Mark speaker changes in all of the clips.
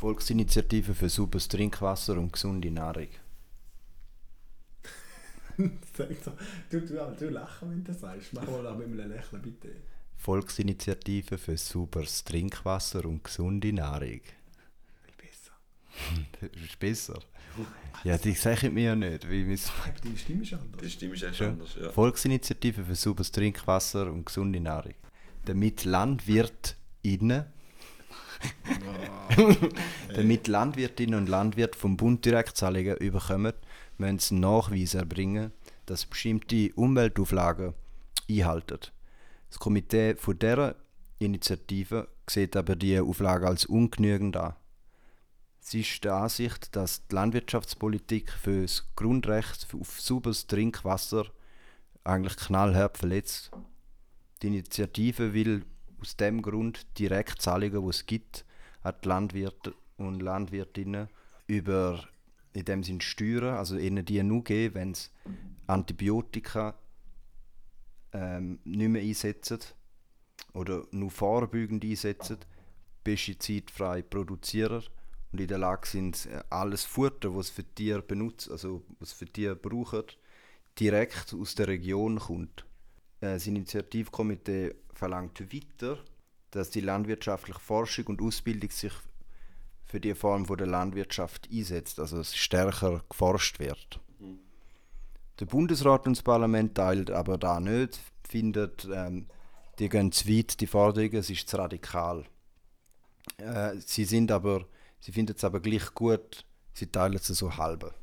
Speaker 1: Volksinitiative für sauberes Trinkwasser und gesunde Nahrung.
Speaker 2: Sag doch, du, du, du lachen, wenn du das sagst. Mach mal auch mit einem Lächeln, bitte.
Speaker 1: Volksinitiative für sauberes Trinkwasser und gesunde Nahrung.
Speaker 2: Besser.
Speaker 1: Das ist besser. Ja, die sagen mir ja nicht. Mis-
Speaker 2: Aber deine Stimme ist anders.
Speaker 3: Die Stimme ist echt anders, ja.
Speaker 1: Volksinitiative für sauberes Trinkwasser und gesunde Nahrung. Damit LandwirtInnen, damit Landwirtinnen und Landwirte vom Bund Direktzahlungen überkommen, müssen sie einen Nachweis erbringen, dass bestimmte Umweltauflagen einhalten. Das Komitee von dieser Initiative sieht aber die Auflage als ungenügend an. Sie ist der Ansicht, dass die Landwirtschaftspolitik für das Grundrecht auf sauberes Trinkwasser eigentlich knallhart verletzt. Die Initiative will aus dem Grund Direktzahlungen, die es gibt, an die Landwirte und Landwirtinnen über in dem Sinn Steuern, also ihnen die nur geben, wenn sie Antibiotika ähm, nicht mehr einsetzen oder nur vorbeugend einsetzen, pestizidfrei produzieren und in der Lage sind, alles Futter, was für Tiere benutzt, also was für Tiere brauchen, direkt aus der Region kommt. Äh, Das Initiativkomitee verlangt weiter, dass die landwirtschaftliche Forschung und Ausbildung sich für die Form von der Landwirtschaft einsetzt, also es stärker geforscht wird. Der Bundesrat und das Parlament teilt aber da nicht, findet, ähm, die gehen zu weit, die Forderungen, es ist zu radikal. Äh, sie sind aber, sie finden es aber gleich gut, sie teilen es so halb.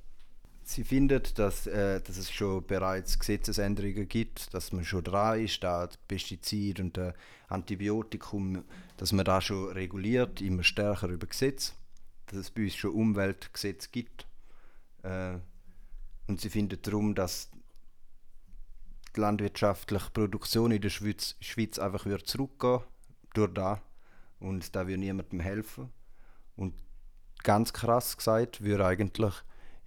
Speaker 1: Sie findet, dass, äh, dass es schon bereits Gesetzesänderungen gibt, dass man schon dran ist, da Pestizid und äh, Antibiotikum, dass man da schon reguliert, immer stärker über Gesetz, dass es bei uns schon Umweltgesetze gibt. Äh, und sie findet darum, dass die landwirtschaftliche Produktion in der Schweiz, Schweiz einfach wieder zurückgehen durch da und da würde niemandem helfen. Und ganz krass gesagt, würde eigentlich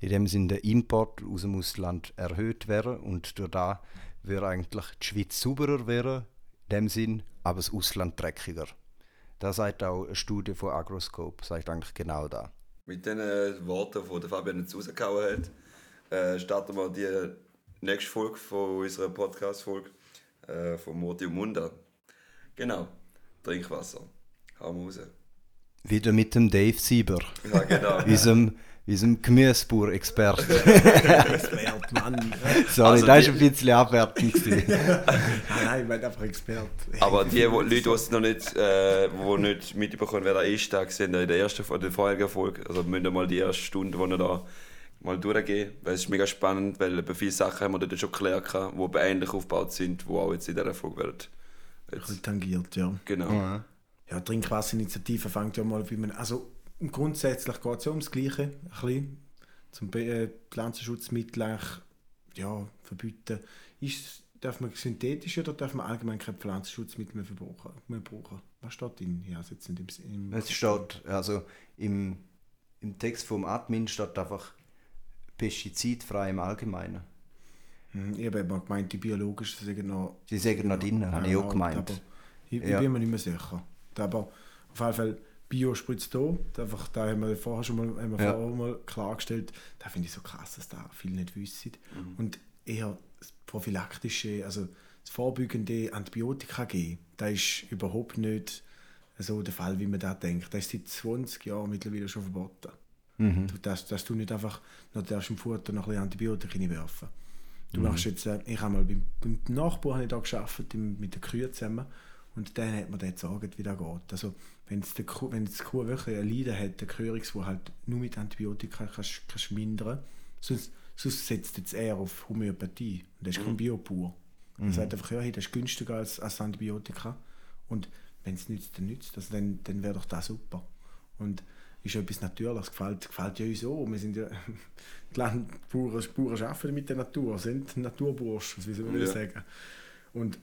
Speaker 1: in dem Sinne der Import aus dem Ausland erhöht werden und durch da würde eigentlich die Schweiz sauberer werden, in dem Sinn, aber das Ausland dreckiger. Das sagt auch eine Studie von Agroscope, sagt eigentlich genau da.
Speaker 3: Mit den äh, Worten, die Fabian jetzt rausgehauen hat, äh, starten wir die nächste Folge von unserer Podcast-Folge äh, von Moti und Munda. Genau, Trinkwasser. Hauen wir raus.
Speaker 1: Wieder mit dem Dave Sieber,
Speaker 3: Ja, genau.
Speaker 1: unserem, unserem Gemüsebauer-Experte.
Speaker 2: Expert, Mann.
Speaker 1: Sorry,
Speaker 3: Also
Speaker 1: das
Speaker 3: die-
Speaker 1: war ein bisschen abwertend.
Speaker 2: Nein, nein, ich meine einfach Expert. Hey,
Speaker 3: Aber die wo, Leute, die es noch nicht, äh, wo nicht mitbekommen, wer da ist, da gesehen in der ersten oder der vorherigen Folge. Also müsst ihr mal die erste Stunde, die ihr da mal durchgehen. Weil es ist mega spannend, weil bei viele Sachen haben wir dort schon geklärt, die ähnlich aufgebaut sind, die auch jetzt in dieser Folge werden.
Speaker 2: Ein
Speaker 3: Jetzt,
Speaker 2: bisschen tangiert, ja.
Speaker 3: genau.
Speaker 1: Ja.
Speaker 2: Ja, die Trinkwasserinitiative fängt ja mal, wie man, also grundsätzlich geht es ja ums Gleiche, ein bisschen, zum äh, Pflanzenschutzmittel ja, verbieten. Ist, darf man synthetisch oder darf man allgemein keine Pflanzenschutzmittel mehr, verbrauchen, mehr brauchen? Was steht drin? Ja, jetzt nicht im, im
Speaker 1: Es steht, also im, im Text vom Admin steht einfach pestizidfrei im Allgemeinen.
Speaker 2: Hm, Ich habe eben gemeint, die biologisch sagen noch...
Speaker 1: Sie sagen noch drin, habe ich auch gemeint.
Speaker 2: Aber ich, ich
Speaker 1: Ja.
Speaker 2: bin mir nicht mehr sicher. Aber auf jeden Fall, Bio spritzt da. Einfach, da haben wir vorher schon mal, haben wir
Speaker 1: Ja.
Speaker 2: vorher mal klargestellt. Da finde ich so krass, dass da viele nicht wissen. Und eher das prophylaktische, also das vorbeugende Antibiotika geben, das ist überhaupt nicht so der Fall, wie man da denkt. Das ist seit 20 Jahren mittlerweile schon verboten.
Speaker 1: Mhm.
Speaker 2: Dass, dass du nicht einfach noch darfst im Futter noch ein bisschen Antibiotika reinwerfen Du machst jetzt, äh, ich habe mal beim, beim Nachbarn habe ich da gearbeitet, im, mit den Kühen zusammen und dann hat man dann gesagt, wie das geht. Also wenn es die Kuh, wenn die Kuh wirklich ein Leiden hat, der Gehörigs, wo halt nur mit Antibiotika kannst, kannst mindern, sonst, sonst setzt jetzt eher auf Homöopathie und das ist kein Biopur. Er sagt einfach, ja, hey, das ist günstiger als, als Antibiotika und wenn es nützt, dann nützt also dann, dann wäre doch das super. Und ist etwas Natürliches, gefällt, gefällt ja uns auch. Wir sind ja, die Landbauern Bauern arbeiten mit der Natur, sind Naturburschen, wie soll man
Speaker 3: Ja.
Speaker 2: sagen. Und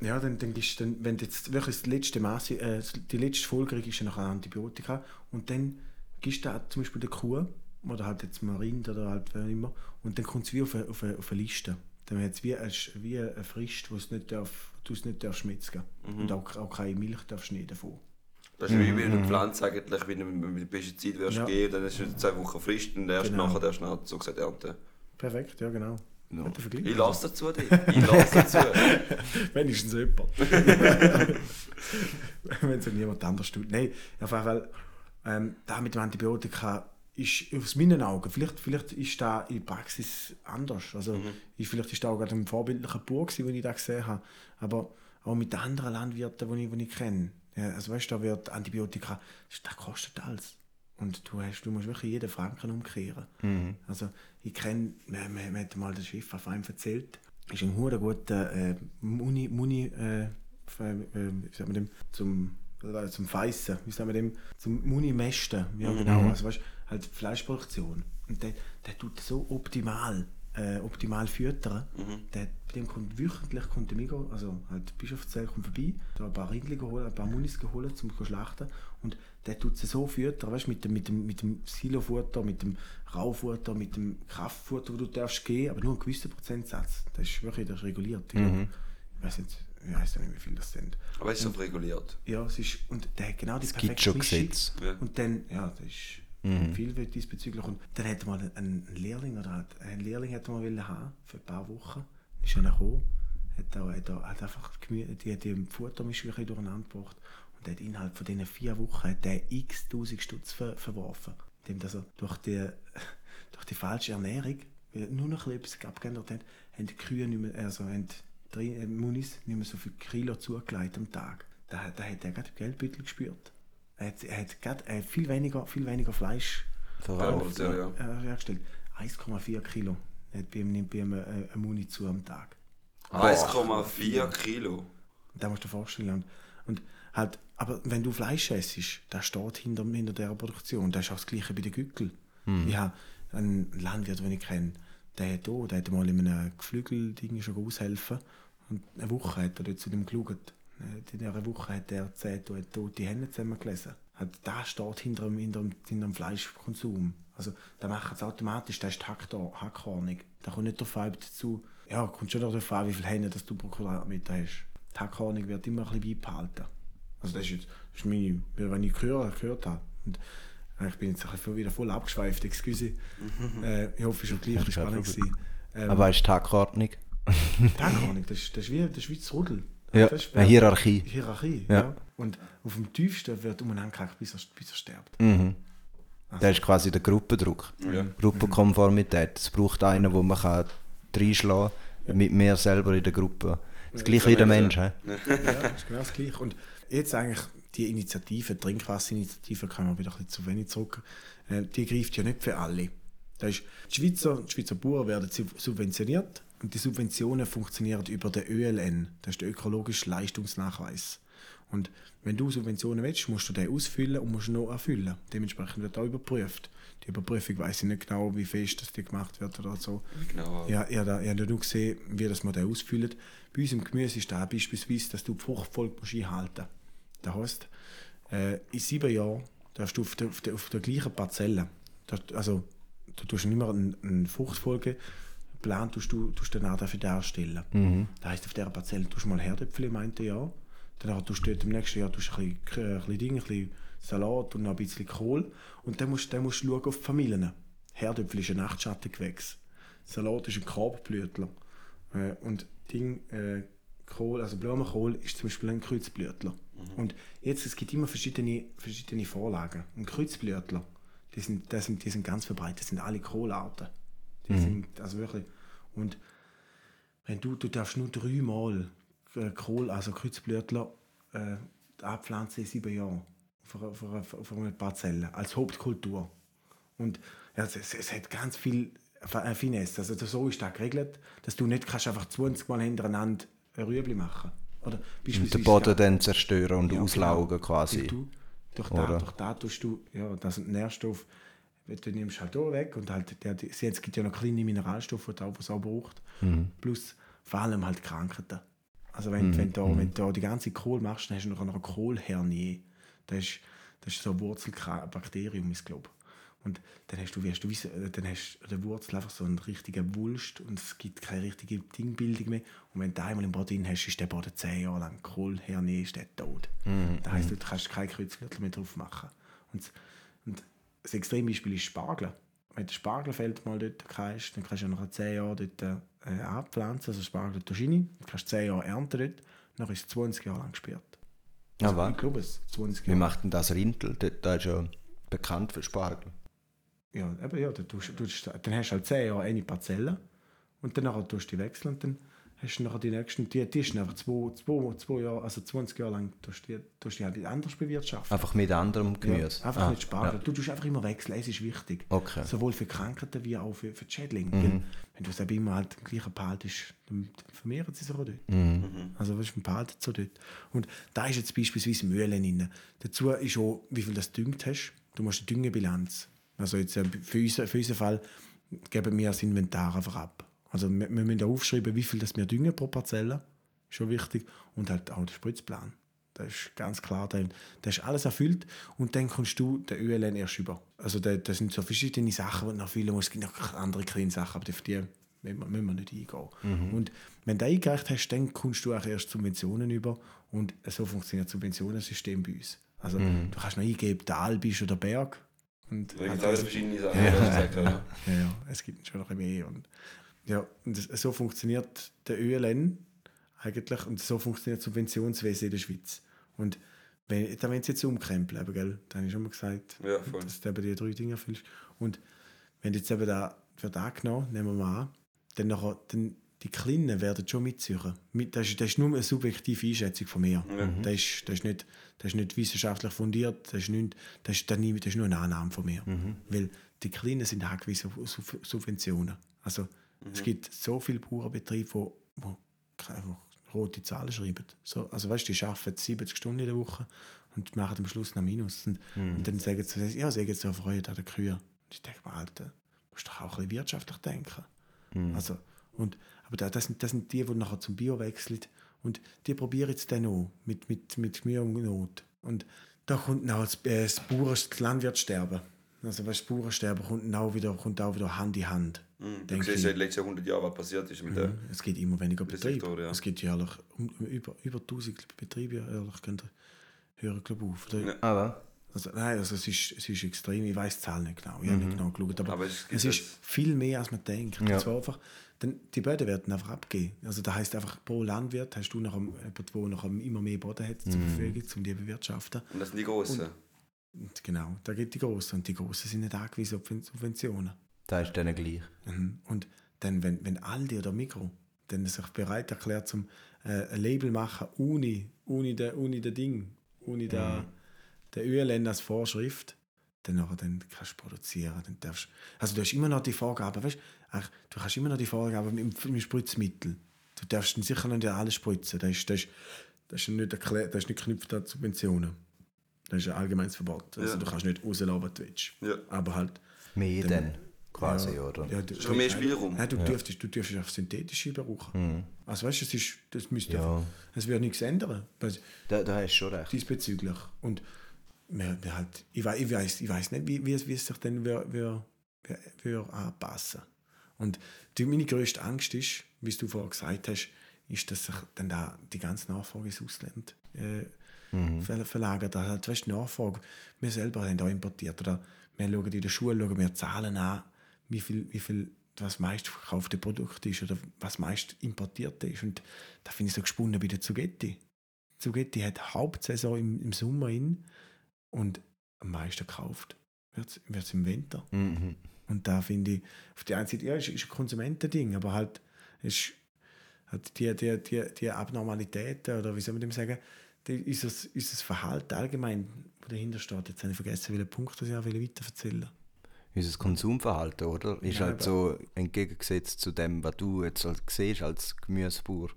Speaker 2: ja, dann, dann gibst du dann, wenn du jetzt wirklich das letzte Maß, äh, die letzte Folgerung ist ja noch ein Antibiotika und dann gibst du da zum Beispiel der Kuh oder halt jetzt mal Rind oder halt wer immer und dann kommt es wie auf eine, auf eine, auf eine Liste. Dann hat es wie, eine, wie eine Frist, wo es nicht darf, du es nicht darfst schmetzen und auch, auch keine Milch darfst du nicht davon.
Speaker 3: Das ist wie bei einer Pflanze eigentlich, wenn du mit der Pestizid wirst
Speaker 2: Ja.
Speaker 3: gehen, dann ist es zwei Wochen Frist und erst
Speaker 2: Genau.
Speaker 3: nachher darfst du so gesagt ernten.
Speaker 2: Perfekt, ja genau. Vergleich.
Speaker 3: Ich lasse dazu dich. Ich lasse dazu.
Speaker 2: Wenigstens jemand. Wenn es ja niemand anders tut. Nein, auf jeden Fall, ähm, da mit dem Antibiotika ist aus meinen Augen, vielleicht, vielleicht ist da in der Praxis anders. Also, ist, vielleicht ist da auch gerade ein vorbildlicher Bauer, den ich da gesehen habe. Aber auch mit den anderen Landwirten, die ich, die ich kenne. Ja, also weißt du, da wird Antibiotika, das kostet alles. Und du, hast, du musst wirklich jeden Franken umkehren. Also ich kenne, mir, mir, mir hat mal der Chef auf einem erzählt, ist ein hure guter äh, Muni, Muni äh, äh, wie sagt man dem, zum, äh, zum Feissen, wie sagt man dem, zum Muni-Mästen, ja genau, also weißt, halt Fleischproduktion. Und der, der tut so optimal, äh, optimal füttern. Der, bei dem kommt wöchentlich kommt der Migo, also halt Bischofszell kommt vorbei, da ein paar Rindli geholt, ein paar Munis geholt, zum zu schlachten. Und der tut sie so füttern, weißt, mit dem, mit dem, mit dem Silofutter, mit dem Raufutter, mit dem Kraftfutter, wo du darfst gehen, aber nur einen gewissen Prozentsatz. Das ist wirklich das ist reguliert. Ich, glaub, ich weiß nicht, ich weiß nicht, wie viel das sind.
Speaker 3: Aber es ist so reguliert.
Speaker 2: Ja, es ist, und der hat genau die
Speaker 1: Es gibt schon Gesetze.
Speaker 3: Ja.
Speaker 2: Und dann, ja, das ist viel wird diesbezüglich. Und dann hätte mal einen Lehrling oder hat- einen Lehrling hätte man wollen haben für ein paar Wochen. Ist er gekommen, hat, auch, hat, auch, hat einfach Gemü- die, die Futtermischung ein durcheinander gebracht. Und hat innerhalb von diesen vier Wochen hat der x tausend Stutz ver, verworfen. Indem er durch die, durch die falsche Ernährung, weil er nur noch ein etwas abgeändert hat, haben die Kühe nicht mehr, also haben die äh, Munis nicht mehr so viel Kilo zugelegt am Tag. Da, hat- da hat er gerade Geldbeutel gespürt. Er hat, er hat gerade äh, viel, weniger, viel weniger Fleisch
Speaker 1: Verraucht.
Speaker 3: Ja, ja.
Speaker 2: äh, hergestellt. 1,4 Kilo hat bei ihm, bei ihm äh, eine Muni zu am Tag.
Speaker 3: 1,4 Kilo.
Speaker 2: Da musst du dir vorstellen. Und, und halt, aber wenn du Fleisch isst, das steht hinter, hinter dieser Produktion. Das ist auch das Gleiche bei den Gückel. Ich habe einen Landwirt, den ich kenne, der hat auch, der hat mal in einem Geflügelding schon aushelfen und eine Woche hat er dort zu dem geschaut. Äh, In dieser Woche hat er zehn to- tote Hände zusammengelesen. Halt, das steht hinter dem, hinter, dem, hinter dem Fleischkonsum. Also, da machen es automatisch, das ist die Hackhornung. Da kommt nicht an, ob dazu, ja, kommt schon darauf an, wie viele Hände das du pro Quadratmeter hast. Die Hackhornung wird immer ein bisschen beibehalten. Also das ist jetzt das ist meine, wenn ich gehört, gehört habe. Und äh, ich bin jetzt wieder voll abgeschweift, excuse. äh, ich hoffe, es war gleich spannend. Ähm,
Speaker 1: Aber ist Tagordnung?
Speaker 2: die Hackhornung, das, ist- das, ist wie, das ist wie das Rudel.
Speaker 1: Ja, eine Hierarchie.
Speaker 2: Hierarchie,
Speaker 1: Ja.
Speaker 2: ja. Und auf dem tiefsten wird umeinander gehackt, bis er, bis er stirbt.
Speaker 1: Mhm. Das ist quasi der Gruppendruck.
Speaker 3: Ja.
Speaker 1: Gruppenkonformität. Es braucht einen, wo man kann reinschlagen kann, mit mehr selber in der Gruppe. Das gleiche wie der Mensch.
Speaker 2: Ja, das ist genau das Gleiche. Und jetzt eigentlich die Initiative, die Trinkwasserinitiative, kann man wieder ein bisschen zu wenig zurück, äh, die greift ja nicht für alle. Das ist, die, Schweizer, die Schweizer Bauern werden sub- subventioniert und die Subventionen funktionieren über den ÖLN, das ist der ökologische Leistungsnachweis. Und wenn du Subventionen willst, musst du den ausfüllen und musst ihn noch erfüllen. Dementsprechend wird auch überprüft. Die Überprüfung weiß ich nicht genau, wie fest das die gemacht wird oder so.
Speaker 3: Genau.
Speaker 2: Ja, ich habe ja nur gesehen, wie das Modell ausfüllt. Bei uns im Gemüse ist da beispielsweise, dass du die Fruchtfolge musst einhalten musst. Das heisst, äh, in sieben Jahren darfst du auf der, auf der, auf der gleichen Parzelle, also du tust nicht mehr eine, eine Fruchtfolge, Plan tust du tust danach dafür darstellen. Das heisst, auf dieser Parzelle tust du mal Herdöpfel im einen Jahr, danach tust du dort im nächsten Jahr tust du ein bisschen, ein bisschen Ding, ein bisschen Salat und noch ein bisschen Kohl und dann musst, dann musst du schauen auf die Familien. Herdöpfel ist ein Nachtschattengewächs. Salat ist ein Korbblütler. Äh, und Ding, äh, Kohl, also Blumenkohl ist zum Beispiel ein Kreuzblütler. Und jetzt, es gibt immer verschiedene, verschiedene Vorlagen. Ein Kreuzblütler, die sind, die, sind, die sind ganz verbreitet, das sind alle Kohlarten. Die sind, also wirklich. Und wenn du, du darfst nur dreimal äh, Kohl, also Kreuzblütler, äh, abpflanzen in sieben Jahren. Auf auf einer, auf einer Parzelle, als Hauptkultur. Und ja, es, es, es hat ganz viel F- Finesse. Also so ist das geregelt, dass du nicht kannst einfach 20 Mal hintereinander ein Rüebli machen Oder
Speaker 1: Und den Boden dann zerstören und
Speaker 2: Ja,
Speaker 1: auslaugen
Speaker 2: genau.
Speaker 1: quasi.
Speaker 2: Weil Du, durch, da, durch da tust du, ja, das sind Nährstoffe, du nimmst halt auch weg und halt, der, die, es gibt ja noch kleine Mineralstoffe, die auch was auch braucht.
Speaker 1: Mhm.
Speaker 2: Plus vor allem halt Krankheiten. Also wenn, wenn, du, wenn du die ganze Kohl machst, dann hast du noch eine Kohlhernie. Das ist, das ist so ein Wurzelbakterium, ich glaube. Und dann hast du, wirst du, dann hast du der Wurzel einfach so einen richtigen Wulst und es gibt keine richtige Dingbildung mehr. Und wenn du einmal im Boden hast, ist der Boden zehn Jahre lang Kohl, Herne, ist der tot. Das heisst, du kannst kein Kreuzviertel mehr drauf machen. Und, das Extrembeispiel ist Spargel. Wenn du Spargelfeld mal dort hast, dann kannst du ja nach 10 Jahren dort äh, anpflanzen, also Spargel tust du rein, dann kannst du 10 Jahre ernten dort, dann ist es 20 Jahre lang gesperrt.
Speaker 1: Ja, was?
Speaker 2: Ich glaube es, 20
Speaker 1: Wie
Speaker 2: Jahre.
Speaker 1: macht denn das Rintel? Da da ist ja bekannt für Spargel.
Speaker 2: Ja, eben, ja, dann, tust, tust, dann hast du halt 10 Jahre eine Parzelle und dann tust du die wechseln und dann hast du nachher die nächsten, die, die ist einfach zwei, zwei, zwei Jahre, also 20 Jahre lang tust du die, tust die halt anders bewirtschaften.
Speaker 1: Einfach mit anderem Gemüse.
Speaker 2: Ja, einfach
Speaker 1: Ah,
Speaker 2: nicht Spargel. Du tust einfach immer wechseln, es ist wichtig.
Speaker 1: Okay. Mhm.
Speaker 2: Sowohl für Krankheiten wie auch für, für die Schädlinge. Weil Wenn du es eben immer halt im gleichen behaltest, dann vermehren sie sich auch dort.
Speaker 1: Mhm.
Speaker 2: Also was behaltet so dort. Und da ist jetzt beispielsweise Mühlen drin. Dazu ist auch, wie viel das düngt hast. Du musst eine Düngebilanz. Also jetzt äh, für, unser, für unseren Fall geben wir das Inventar einfach ab. Also wir, wir müssen aufschreiben, wie viel das wir düngen pro Parzelle. Ist schon wichtig. Und halt auch der Spritzplan. Das ist ganz klar, das ist alles erfüllt und dann kommst du den ÖLN erst über. Also da, das sind so verschiedene Sachen, die du noch erfüllen musst. Es gibt noch andere kleine Sachen, aber auf die müssen wir, müssen wir nicht eingehen. Und wenn du eingereicht hast, dann kommst du auch erst Subventionen über und so funktioniert das Subventionensystem bei uns. Also du kannst noch eingeben, Tal bist oder Berg. Und
Speaker 3: Da gibt es
Speaker 2: also-
Speaker 3: alles verschiedene Sachen, ja. gesagt ja.
Speaker 2: ja, ja, es gibt schon noch mehr. Und, ja, und so funktioniert der ÖLN eigentlich und so funktioniert das Subventionswesen in der Schweiz. Und wenn, dann wenn sie jetzt umkrempeln, eben, gell, dann habe ich schon mal gesagt,
Speaker 3: Ja,
Speaker 2: dass du eben die drei Dinge erfüllst. Und wenn du jetzt eben da wird angenommen, nehmen wir mal an, dann, nachher, dann die Kleinen werden schon mitziehen. Mit, das, ist, das ist nur eine subjektive Einschätzung von mir. Das, ist, das, ist nicht, das ist nicht wissenschaftlich fundiert, das ist, nicht, das ist, das ist nur eine Annahme von mir. Weil die Kleinen sind angewiesen auf Sub- Subventionen. Also es gibt so viele Bauernbetriebe, wo, wo einfach rote Zahlen schreiben. So, also weißt du, die arbeiten 70 Stunden in der Woche und machen am Schluss noch Minus. Und, und dann sagen sie, ja, sie haben so Freude an den Kühen. Und ich denke mir, Alter, du musst doch auch ein bisschen wirtschaftlich denken. Also, und, aber da- das sind, das sind die, die nachher zum Bio wechseln und die probieren jetzt dann auch mit, mit, mit Mühe und Not. Und da kommt auch das, äh, das, Bauern, das Landwirtsterben. Also weißt, das Bauernsterben kommt auch wieder, kommt auch wieder Hand in Hand.
Speaker 3: Du
Speaker 2: denke
Speaker 3: siehst
Speaker 2: ich.
Speaker 3: ja in den letzten 100 Jahren, was passiert ist mit der.
Speaker 2: Es gibt immer weniger Betriebe.
Speaker 3: Sektor, ja.
Speaker 2: Es gibt jährlich um, über, über 1000 Betriebe jährlich können hören glaube ich, auf. Oder-
Speaker 3: Ja.
Speaker 1: Aber
Speaker 2: Also, nein, also es, ist, es ist extrem. Ich weiß die Zahl nicht genau. Ich habe nicht genau geschaut. Aber,
Speaker 3: Aber es
Speaker 2: es, ist viel mehr, als man denkt.
Speaker 1: Ja.
Speaker 2: Und zwar einfach, denn die Böden werden einfach abgegeben. Also das heißt einfach, pro Landwirt hast du noch jemanden, der noch immer mehr Boden hat zur Verfügung, um die zu bewirtschaften.
Speaker 3: Und das sind die Grossen.
Speaker 2: Und genau, da gibt die Großen. Und die Großen sind nicht angewiesen auf Subventionen.
Speaker 1: Da ist denen gleich.
Speaker 2: Mhm. Und dann, wenn, wenn Aldi oder Mikro dann sich bereit erklärt, zum äh, ein Label machen, ohne, ohne, der, ohne der Ding, ohne der, der ÖLN als Vorschrift, dann, nachher, dann kannst du produzieren. Dann darfst, also du hast immer noch die Vorgaben, weißt, ach, du hast immer noch die Vorgaben mit, mit Spritzmittel. Du darfst dann sicher nicht alles spritzen. Das ist, das ist, das ist nicht, erklärt, das ist nicht geknüpft an Subventionen. Das ist ein allgemeines Verbot. Also
Speaker 3: Ja.
Speaker 2: du kannst nicht rauslaufen, was du willst.
Speaker 3: Ja.
Speaker 2: Aber halt
Speaker 1: Mehr dann, quasi, oder?
Speaker 2: ja, du,
Speaker 3: Schon mehr Spielraum.
Speaker 2: Nein, du, dürftest, du dürftest auf synthetische brauchen. Also weißt du, es ist, das müsste
Speaker 1: Ja.
Speaker 2: es wird nichts ändern. weil-
Speaker 1: Da, da hast du schon recht.
Speaker 2: Diesbezüglich. Und wir, wir halt, ich, weiß, ich, weiß, ich weiß nicht, wie, wie, es, wie es sich dann wir, wir, wir, wir anpassen. Und die, meine grösste Angst ist, wie du vorher gesagt hast, ist, dass sich dann da die ganze Nachfrage ins Ausland äh, ver- verlagert. Also, halt, weißt, die Nachfrage, wir selber haben da importiert. Oder wir schauen in der Schule schauen wir Zahlen an, wie viel, wie viel was meist verkaufte Produkt ist oder was meist importiert ist. Und da finde ich so gesponnen bei der Zugetti. Zugetti hat Hauptsaison im, im Sommer in und am meisten gekauft wird es im Winter.
Speaker 1: Mhm.
Speaker 2: Und da finde ich, auf die einen Seite, ja, ist, ist ein Konsumentending, aber halt, ist, halt die, die, die, die Abnormalitäten, oder wie soll man dem sagen, die, ist, das, ist das Verhalten allgemein, wo dahinter steht. Jetzt habe ich vergessen, welchen Punkt das ich auch weiter erzählen
Speaker 1: Unser Konsumverhalten, oder? Ist
Speaker 2: Ja,
Speaker 1: halt so entgegengesetzt zu dem, was du jetzt halt siehst als Gemüsebauer.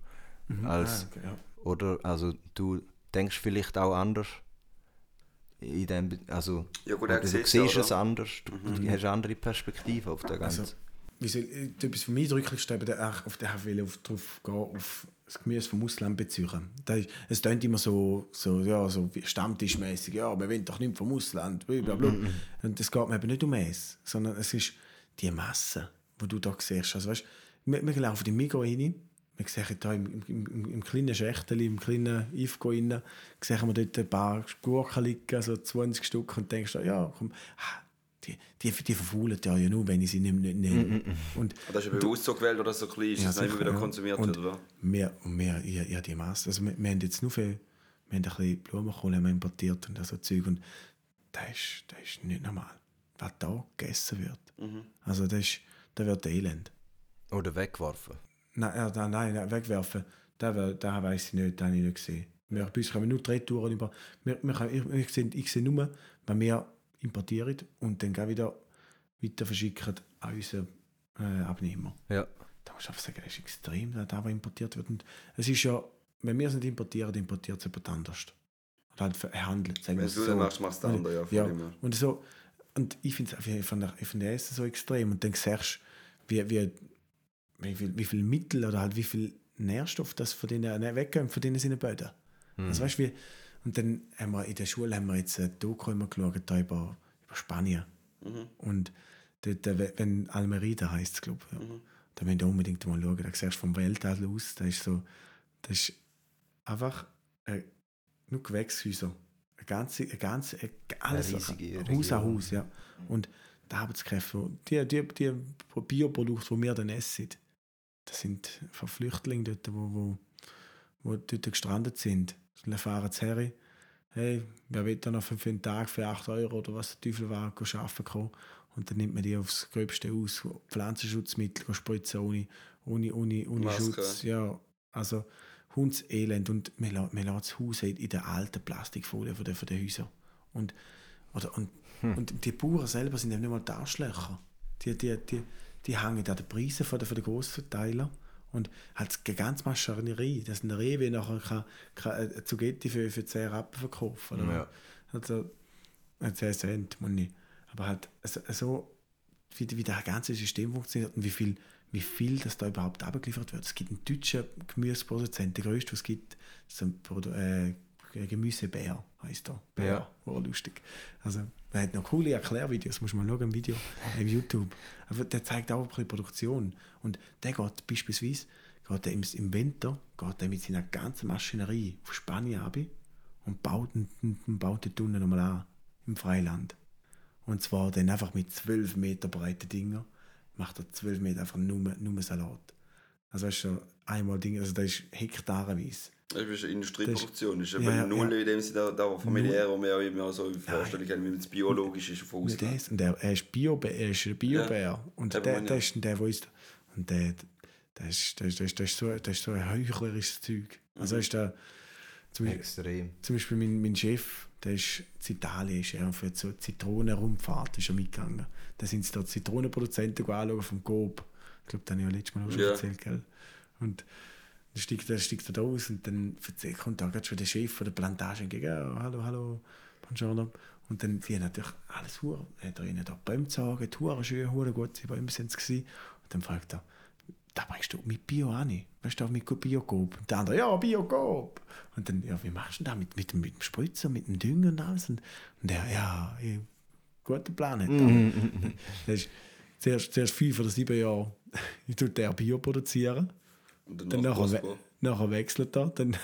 Speaker 1: Als,
Speaker 2: Ah, okay, ja.
Speaker 1: Oder? Also du denkst vielleicht auch anders. In dem, also,
Speaker 3: Ja, gut,
Speaker 1: oder du siehst
Speaker 3: ja,
Speaker 1: es anders. Du, du hast eine andere Perspektive auf das Ganze.
Speaker 2: Also, wie soll, äh, etwas vom Eindrücklichsten, eben, der- auf ich will auf, drauf gehen, auf das Gemüse vom Ausland beziehen. Es klingt immer so, so, ja, so stammtischmäßig, ja, wir wollen doch nicht vom Ausland, blablabla. Und es geht mir eben nicht um es, sondern es ist die Masse, die du da siehst. Also, weißt, wir, wir laufen in Migros rein, wir sehen da im, im, im, im kleinen Schächteli, im kleinen Ifco rein, sehen wir dort ein paar Gurken liegen, so 20 Stück, und denkst, ja, komm, die, die, die verfaulen ja, ja nur, wenn ich sie nicht, nicht nehme. Und
Speaker 3: Das ist ja bewusst so gewählt oder so klein, ist,
Speaker 2: Ja,
Speaker 3: dass es immer wieder
Speaker 2: ja.
Speaker 3: konsumiert
Speaker 2: und
Speaker 3: wird, oder?
Speaker 2: Wir, und wir, ja, ja, die Masse. Also wir, wir haben jetzt nur viel, wir haben ein bisschen Blumenkohl haben wir importiert und so Zeug und das ist, das ist nicht normal, was da gegessen wird.
Speaker 3: Mhm.
Speaker 2: Also das ist, das wird elend.
Speaker 1: Oder weggeworfen.
Speaker 2: Nein, äh, nein, nein, wegwerfen, das, das weiß ich nicht, das habe ich nicht gesehen. Wir, bei uns kommen nur drei Touren über. Wir, wir, ich, ich, sehe, ich sehe nur, wenn wir importieren und dann gleich wieder weiter verschicken an unseren äh, Abnehmer.
Speaker 1: Ja.
Speaker 2: Da muss ich einfach sagen, das ist extrem, da, da was importiert wird. Und es ist ja, wenn wir es nicht importieren, importiert es jemand anders. Oder halt verhandelt. sagen
Speaker 3: Wenn
Speaker 2: es
Speaker 3: du
Speaker 2: so.
Speaker 3: das machst, machst du andere, ja, von
Speaker 2: ja.
Speaker 3: dem her.
Speaker 2: Und so, und ich finde es ich find, ich find Essen so extrem. Und dann siehst du, wie, wie, wie, viel, wie viel Mittel oder halt wie viel Nährstoff das von denen ne, weggehen, von denen sind Böden. Also weißt du, wie, und dann haben wir in der Schule haben wir jetzt ein Doku immer geschaut da über, über Spanien. Und dort, wenn Almerida heisst es, glaube ich. Ja. Da müsst ihr unbedingt mal schauen. Da siehst du vom Weltall aus, da ist so, das ist einfach äh, nur Gewächshäuser. Ein ganze, ein ganze, ein, alles,
Speaker 1: riesige
Speaker 2: Haus an. Haus, ja. Und die Arbeitskräfte, die, die, die Bioprodukte, die wir dann essen, das sind von Flüchtlingen dort, wo, wo, wo dort gestrandet sind. Dann fahren sie her, hey, wer will da noch für, für einen Tag für 8 Euro oder was der Teufel war, arbeiten kommen. Und dann nimmt man die aufs Gröbste aus, Pflanzenschutzmittel spritzen ohne, ohne, ohne, ohne
Speaker 3: Maske.
Speaker 2: Schutz. Ja, also Hundselend. Und man, la- man lässt das Haus in der alten Plastikfolie von den, von den Häusern. Und, oder, und, und die Bauern selber sind eben nicht mal die Arschlöcher. Die, die, die, die hängen an den Preisen von den, von den Grossverteilern. Und halt die ganze Maschinerie, dass ein Rewe nachher kann, kann eine Zugetti für, für 10 Rappen verkaufen oder?
Speaker 1: Ja.
Speaker 2: Also, äh, 10 Cent, muss nicht. Aber halt so, so wie, wie das ganze System funktioniert und wie viel, wie viel das da überhaupt abgeliefert wird. Es gibt einen deutschen Gemüseproduzent, der größte, was es gibt, das ist ein Produ äh, Gemüsebär, heisst er. Bär,
Speaker 1: Ja.
Speaker 2: war lustig. Also, er hat noch coole Erklärvideos, muss man mal schauen im Video, auf YouTube. Aber der zeigt auch ein bisschen Produktion. Und der geht beispielsweise, geht er im, Winter, geht er mit seiner ganzen Maschinerie auf Spanien ab und baut, und, baut die Tunnel nochmal an, im Freiland. Und zwar dann einfach mit 12 Meter breiten Dinger macht er 12 Meter einfach nur, nur Salat. Also weißt du, einmal Ding, also das ist hektarenweise.
Speaker 3: Das ist eine Industrieproduktion. Das ist
Speaker 2: Ja,
Speaker 3: eben
Speaker 2: ja,
Speaker 3: null
Speaker 2: ja.
Speaker 3: in dem Sinne, da, da familiär, wo wir auch immer so vorstellen können, wie es biologisch ist Ausland.
Speaker 2: das. Und er, er ist Biobär, er ist ein Biobär. Und
Speaker 3: der
Speaker 2: der, der ist der, der ist und der, das ist, das, ist, das, das, ist so, das ist so ein heuchlerisches Zeug. Also ist der, zum, Beispiel-
Speaker 1: Extrem.
Speaker 2: zum Beispiel mein, mein Chef, der ist in Italien, ist er für so Zitronenrundfahrt ist er mitgegangen. Da sind sie da Zitronenproduzenten anschauen vom Coop. Ich glaube, das habe ich ja letztes Mal auch schon
Speaker 3: Ja.
Speaker 2: erzählt, gell? Und dann steigt er, steigt er da aus und dann kommt da gerade schon der Chef von der Plantage entgegen. Ja, hallo, hallo, buongiorno. Und dann wie natürlich alles hure, hat er ihnen da Bäume gezogen, hure schön, hure gute Bäume sind es. Und dann fragt er, da bringst du mit Bio an, weißt du, mit Biocoop. Und der andere, ja, Biocoop. Und dann, ja, wie machst du denn das mit, mit, dem- mit dem Spritzer, mit dem Dünger und alles? Und, und der, ja, ja, guten Plan hat er. Das ist zuerst, zuerst fünf oder sieben Jahre tut der Bio produzieren.
Speaker 3: Und
Speaker 2: Dann nachher, nachher wechselt er, dann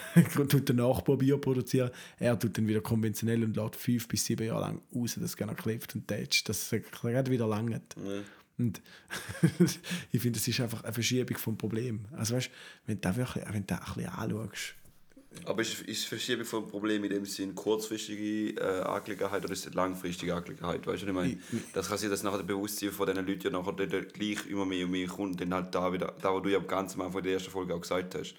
Speaker 2: tut der Nachbar Bio produzieren. Er tut dann wieder konventionell und lässt fünf bis sieben Jahre lang raus, dass es gerne klebt und tätscht, dass es gerade wieder langt.
Speaker 3: Ja.
Speaker 2: Und ich finde, das ist einfach eine Verschiebung vom Problem. Also weißt, wenn du das wirklich, wenn du das ein bisschen anschaust,
Speaker 3: Aber ist, ist Verschiebung von Problem in dem Sinn kurzfristige äh, Angelegenheit oder ist es langfristige Angelegenheit? Weißt du, was ich meine? Das kann sein, dass nachher das Bewusstsein von diesen Leuten ja nachher dort gleich immer mehr und mehr kommt. Dann halt da wieder, da wo du ja ganz am Anfang der ersten Folge auch gesagt hast,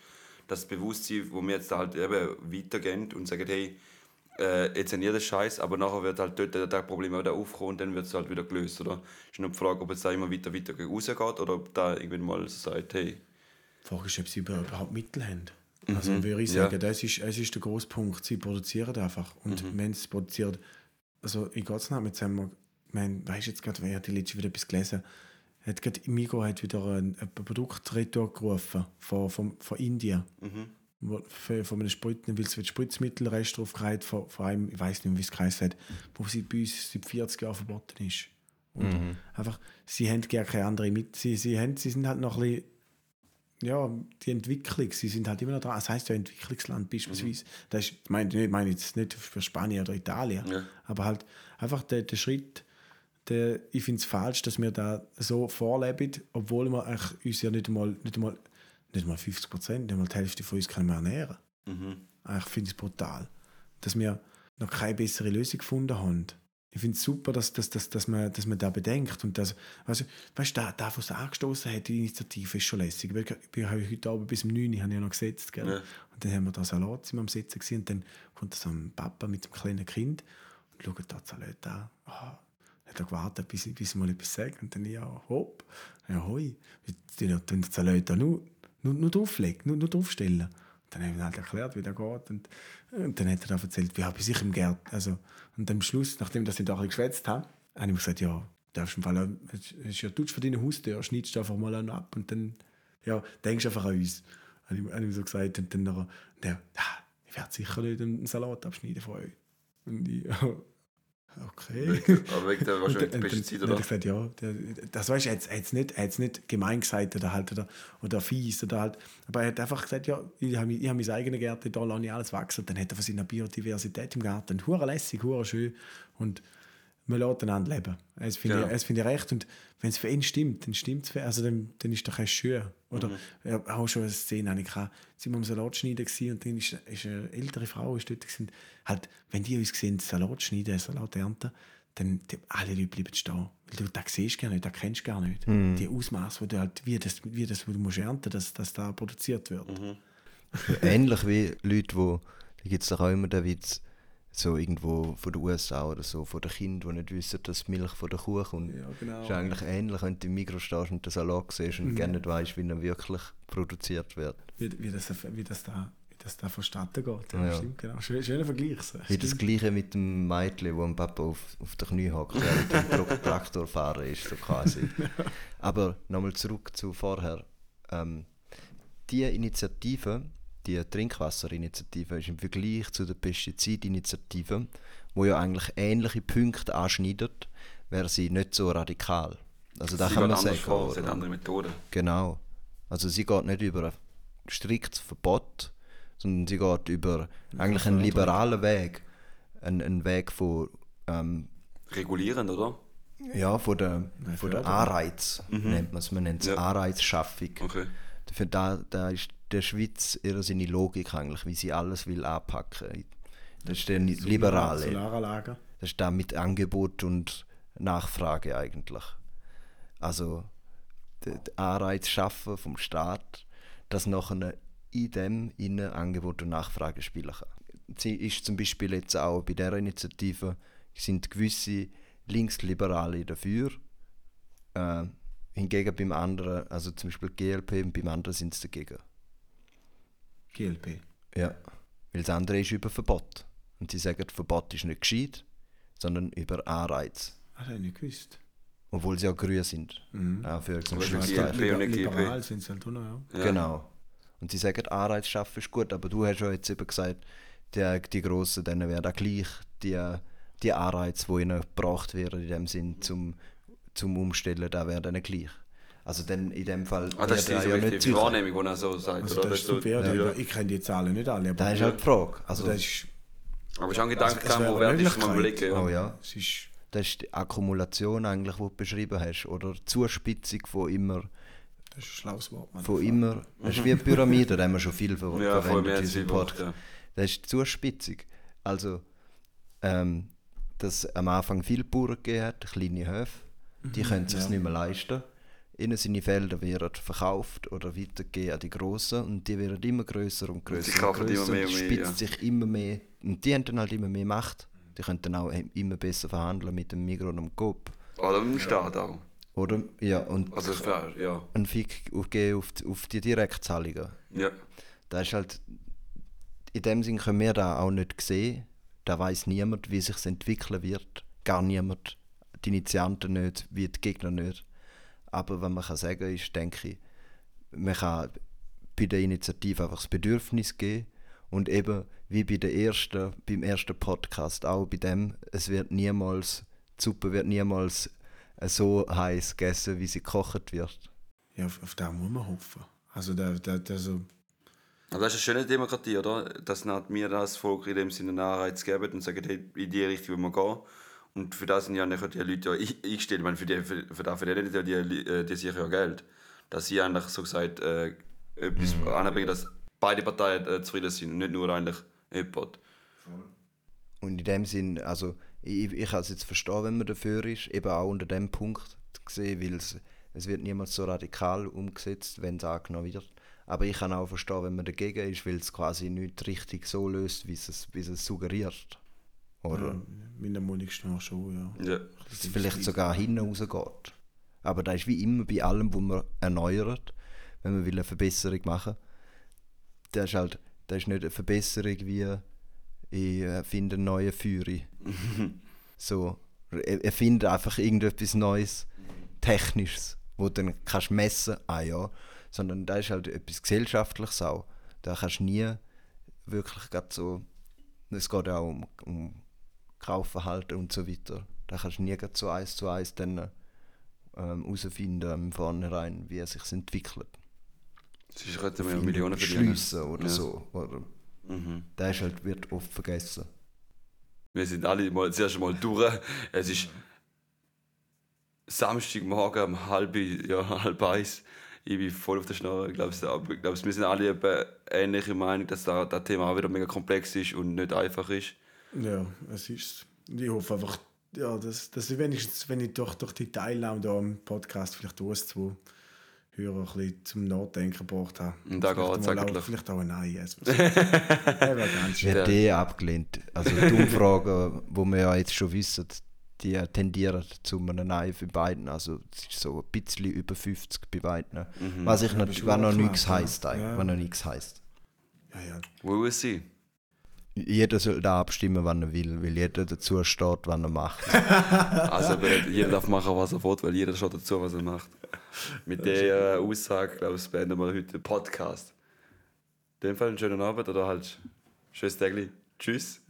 Speaker 3: das Bewusstsein, wo wir jetzt halt eben weitergehen und sagen, hey, äh, jetzt ihr das Scheiß, aber nachher wird halt dort das Problem auch wieder aufkommen und dann wird es halt wieder gelöst, oder? Ist nur die Frage, ob es da immer weiter, weiter rausgeht oder ob da irgendwann mal so sagt, hey,
Speaker 2: die Frage ist, ob sie überhaupt Mittel haben. Also würde ich
Speaker 3: ja.
Speaker 2: sagen, das, ist, das ist der grosse Punkt. Sie produzieren einfach. Und wenn sie es produzieren, also in Gottes Namen, jetzt haben wir, ich meine, weißt du jetzt gerade, wer hat die letzte wieder etwas gelesen, hat gerade Migros hat wieder ein, ein Produkt retour gerufen von, von, von Indien. Wo- Für, von einem Spritzen, weil es wird Spritzmittelrest draufgehalten von, von einem, ich weiß nicht wie es geheißen hat, wo seit bei uns seit 40 Jahren verboten ist. Und einfach, sie haben gar keine andere mit. Sie, sie, haben, sie sind halt noch ein bisschen, ja, die Entwicklung, sie sind halt immer noch dran. Das heisst ja Entwicklungsland beispielsweise. Das ist, ich meine, ich meine jetzt nicht für Spanien oder Italien,
Speaker 3: Ja.
Speaker 2: aber halt einfach der, der Schritt, der, ich finde es falsch, dass wir da so vorleben, obwohl wir uns ja nicht einmal, nicht einmal, nicht einmal 50 Prozent, nicht einmal die Hälfte von uns können wir ernähren. Finde ich es brutal, dass wir noch keine bessere Lösung gefunden haben. Ich finde es super, dass, dass, dass, dass, man, dass man da bedenkt. Und das, also, weißt du, da, da, was es angestoßen hat, die Initiative, ist schon lässig. Ich bin heute Abend bis um 9 Uhr habe ich noch gesetzt. Gell?
Speaker 3: Ja.
Speaker 2: Und dann haben wir da Salat am Sitzen gewesen, und dann kommt so ein Papa mit einem kleinen Kind und schaut da die Salat an. Ah, hat er gewartet, bis, bis ich mal etwas sage. Und dann ja, hopp, ja, hoi. Dann den Salat da nur, nur, nur drauflegen, nur, nur draufstellen. Dann habe ich ihm halt erklärt, wie das geht. Und, und dann hat er da erzählt, wie habe ich sich im Gärten. Also, und am Schluss, nachdem dass ich da ein geschwätzt habe, habe ich ihm gesagt, ja, darfst im Fall, ist ja Tutsch von deiner Haustür, schneidest du einfach mal an ab und dann, ja, denkst einfach an uns. Habe ich, habe ich ihm so gesagt. Und dann der, ah, ich werde sicher nicht einen Salat abschneiden von euch. Und ich, okay.
Speaker 3: Aber wegen der wahrscheinlich die
Speaker 2: dann
Speaker 3: oder?
Speaker 2: hat er gesagt, ja, das weißt du, er hat es nicht, hat's nicht gemein gesagt oder halt oder, oder fies oder halt, aber er hat einfach gesagt, ja, ich habe ich hab mein eigenes Garten, da lasse ich alles wachsen. Dann hat er von seiner Biodiversität im Garten, hure lässig, hure schön und wir lassen einander leben. Das finde
Speaker 3: Ja.
Speaker 2: ich, das finde ich recht und wenn es für ihn stimmt, dann stimmt es für also dann, dann ist doch schön. Oder
Speaker 3: Mhm.
Speaker 2: ich habe auch schon eine Szene, habe ich gehabt, sind wir am Salat schneiden und dann ist, ist eine ältere Frau ist dort gewesen, halt, wenn die uns sehen, Salat schneiden, Salat ernten, dann die, alle Leute bleiben stehen. Weil du das siehst gar nicht, das kennst du gar nicht. Die Ausmaß, wo du halt, wie das, wie das wo du musst ernten, dass das da produziert wird.
Speaker 1: Ähnlich wie Leute, wo, da gibt es doch auch immer den Witz, so irgendwo von den USA oder so, von den Kindern, die nicht wissen, dass Milch von der Kuh kommt.
Speaker 2: Ja, genau.
Speaker 1: ist eigentlich ähnlich, wenn du im Mikro stehst und den Salat siehst und
Speaker 2: Mhm.
Speaker 1: gerne nicht weißt, wie er wirklich produziert wird.
Speaker 2: Wie, wie, das, wie, das da, wie das da vonstatten geht. Ja,
Speaker 1: Ja.
Speaker 2: Stimmt, genau. Schön, schöner Vergleich.
Speaker 1: Wie das Gleiche mit dem Mädchen, wo ein Papa auf, auf den Knie hockt, während der Tro- Traktor fahren ist, so quasi. Aber nochmal zurück zu vorher. Ähm, die Initiative, die Trinkwasserinitiative, ist im Vergleich zu der Pestizidinitiative, wo ja eigentlich ähnliche Punkte anschneidet, wäre sie nicht so radikal. Also da kann man sagen,
Speaker 3: vor, sie hat andere Methoden.
Speaker 1: Genau. Also sie geht nicht über ein striktes Verbot, sondern sie geht über eigentlich einen liberalen Weg. Ein, ein Weg von, ähm,
Speaker 3: Regulierend, oder?
Speaker 1: ja, von der, von der. Anreiz, nennt man es. Man nennt es
Speaker 3: Ja.
Speaker 1: Anreizschaffung.
Speaker 3: Okay.
Speaker 1: Für da, da ist der Schweiz ihre seine Logik eigentlich, wie sie alles will anpacken. Das ist der Liberale.
Speaker 2: Solaranlage.
Speaker 1: Das ist da mit Angebot und Nachfrage eigentlich. Also der Anreiz schaffen vom Staat, dass nachher in dem innen Angebot und Nachfrage spielen kann. Sie ist zum Beispiel jetzt auch bei dieser Initiative sind gewisse Linksliberale dafür, äh, hingegen beim anderen, also zum Beispiel GLP, und beim anderen sind sie dagegen.
Speaker 2: GLP.
Speaker 1: Ja, weil das andere ist über Verbot. Und sie sagen, Verbot ist nicht gescheit, sondern über Anreiz.
Speaker 2: Ah, das habe ich nicht gewusst.
Speaker 1: Obwohl sie auch grün sind.
Speaker 2: Mhm.
Speaker 1: Auch für zum Schluss.
Speaker 3: GLP.
Speaker 2: Liberal sind sie halt auch noch, ja.
Speaker 3: Ja.
Speaker 1: Genau. Und sie sagen, Anreiz schaffen ist gut, aber du hast ja jetzt eben gesagt, die, die Grossen, denen wäre auch gleich die, die Anreize, die ihnen gebracht werden, in dem Sinn, zum, zum Umstellen, da wäre denen gleich. Also dann in dem Fall
Speaker 3: Ah, das ist die
Speaker 1: er
Speaker 3: so
Speaker 1: nicht
Speaker 3: die
Speaker 1: Zürcher.
Speaker 3: Wahrnehmung, die er so sagt.
Speaker 2: Also
Speaker 3: oder?
Speaker 2: das ist
Speaker 3: so,
Speaker 2: super, ja.
Speaker 3: ja.
Speaker 2: Ich kenne die Zahlen nicht alle, aber,
Speaker 1: Da ist halt die Frage. Also,
Speaker 2: also das ist,
Speaker 3: Aber schon Gedanken
Speaker 2: wäre
Speaker 3: wo werde ich mal
Speaker 2: Möglichkeit.
Speaker 3: überlegen.
Speaker 1: oh
Speaker 3: Ja.
Speaker 1: ja,
Speaker 2: es ist
Speaker 1: das ist die Akkumulation eigentlich, die du beschrieben hast, oder die Zuspitzung von immer
Speaker 2: das ist ein schlaues Wort.
Speaker 1: Von immer. Das ist wie eine Pyramide, da haben wir schon viel ver
Speaker 3: Ja, voll mehr
Speaker 1: verwendet in
Speaker 3: als
Speaker 1: diesem Podcast.
Speaker 3: Ja.
Speaker 1: Das ist die Zuspitzung. Also, ähm, dass es am Anfang viele Bauern gegeben hat, kleine Höfe, die können es sich
Speaker 2: ja.
Speaker 1: nicht mehr leisten. Ihnen seine Felder werden verkauft oder weitergegeben an die Grossen und die werden immer größer und größer und
Speaker 3: kaufen immer
Speaker 1: größer
Speaker 3: mehr
Speaker 1: und
Speaker 3: und mehr,
Speaker 1: spitzt
Speaker 3: ja.
Speaker 1: sich immer mehr und die haben dann halt immer mehr Macht. Die können dann auch immer besser verhandeln mit dem Migros und dem Coop.
Speaker 3: Oder im Staat auch.
Speaker 1: Oder? Ja, und
Speaker 3: Also, wär- ja.
Speaker 1: einen Fick auf die, auf die Direktzahlungen.
Speaker 3: Ja.
Speaker 1: Da ist halt, in dem Sinn können wir da auch nicht sehen. Da weiß niemand, wie sich entwickeln wird. Gar niemand. Die Initianten nicht, wie die Gegner nicht. Aber was man kann sagen ist, denke ich, man kann bei der Initiative einfach das Bedürfnis geben und eben wie bei der ersten, beim ersten Podcast, auch bei dem, es wird niemals, die Suppe wird niemals so heiß gegessen, wie sie gekocht wird.
Speaker 2: Ja, auf, auf das muss man hoffen. Also, der, der, der so,
Speaker 3: Aber das ist eine schöne Demokratie, oder? Dass wir das Volk in dem Sinne einen Anreiz geben und sagen, hey, in die Richtung wollen wir gehen. Und für das sind ja nachher die Leute ja ein- eingestellt. Ich meine, für die, für, für das verdienen ja die, äh, die sicher ja Geld. Dass sie eigentlich so gesagt äh, etwas anbringen, dass beide Parteien äh, zufrieden sind und nicht nur eigentlich jemand.
Speaker 1: Und in dem Sinn, also ich, ich kann es jetzt verstehen, wenn man dafür ist, eben auch unter dem Punkt gesehen, weil es, es wird niemals so radikal umgesetzt, wenn es angenommen wird. Aber ich kann auch verstehen, wenn man dagegen ist, weil es quasi nicht richtig so löst, wie es, wie es suggeriert. Oder
Speaker 2: ja, meiner Meinung nach schon, ja.
Speaker 3: Ja.
Speaker 1: dass es vielleicht sogar hinten rausgeht. Aber das ist wie immer bei allem, wo man erneuert, wenn man will eine Verbesserung machen das ist halt das ist nicht eine Verbesserung wie ich äh, finde einen neuen Führer. so, er- erfinde einfach irgendetwas Neues, Technisches, wo du dann kannst messen, ah ja, sondern da ist halt etwas Gesellschaftliches auch. Da kannst du nie wirklich grad so, es geht ja auch um, um Kaufverhalten und so weiter. Da kannst du nie so eins zu eins dann ähm, herausfinden im Vornherein, wie es sich entwickelt.
Speaker 3: Sonst könnten wir ja Millionen verdienen.
Speaker 1: Schliessen oder
Speaker 3: Ja.
Speaker 1: so. Oder,
Speaker 3: Mhm.
Speaker 1: das ist halt, wird oft vergessen.
Speaker 3: Wir sind alle mal, zuerst mal durch. Es ist Samstagmorgen um halb, ja, halb eins. Ich bin voll auf der Schnur. Ich glaube, wir sind alle etwa ähnliche Meinung, dass da, das Thema auch wieder mega komplex ist und nicht einfach ist.
Speaker 2: Ja, es ist. Ich hoffe einfach, ja, dass, dass ich wenigstens, wenn ich durch, durch die Teilnahme da am Podcast vielleicht uns zwei Hörer ein bisschen zum Nachdenken gebracht habe.
Speaker 3: Und da
Speaker 2: mal auch-
Speaker 3: eigentlich.
Speaker 2: Vielleicht auch ein Nein. Das wäre ganz schön.
Speaker 1: Wird eh abgelehnt. Also die Umfragen, wo wir ja jetzt schon wissen, die tendieren zu einem Nein für beiden. Also es ist so ein bisschen über 50 bei beiden. Was ich
Speaker 2: Ja,
Speaker 1: natürlich, was noch nichts
Speaker 2: ja.
Speaker 1: heisst eigentlich.
Speaker 2: Ja.
Speaker 1: Was noch nichts heisst.
Speaker 2: Ja, ja.
Speaker 3: Wo ist sie?
Speaker 1: Jeder soll da abstimmen, wann er will, weil jeder dazu steht, wann er macht.
Speaker 3: Also jeder darf machen, was er will, weil jeder schaut dazu, was er macht. Mit der äh, Aussage, glaube ich, beenden wir heute den Podcast. In dem Fall einen schönen Abend oder halt schönes Tag. Tschüss.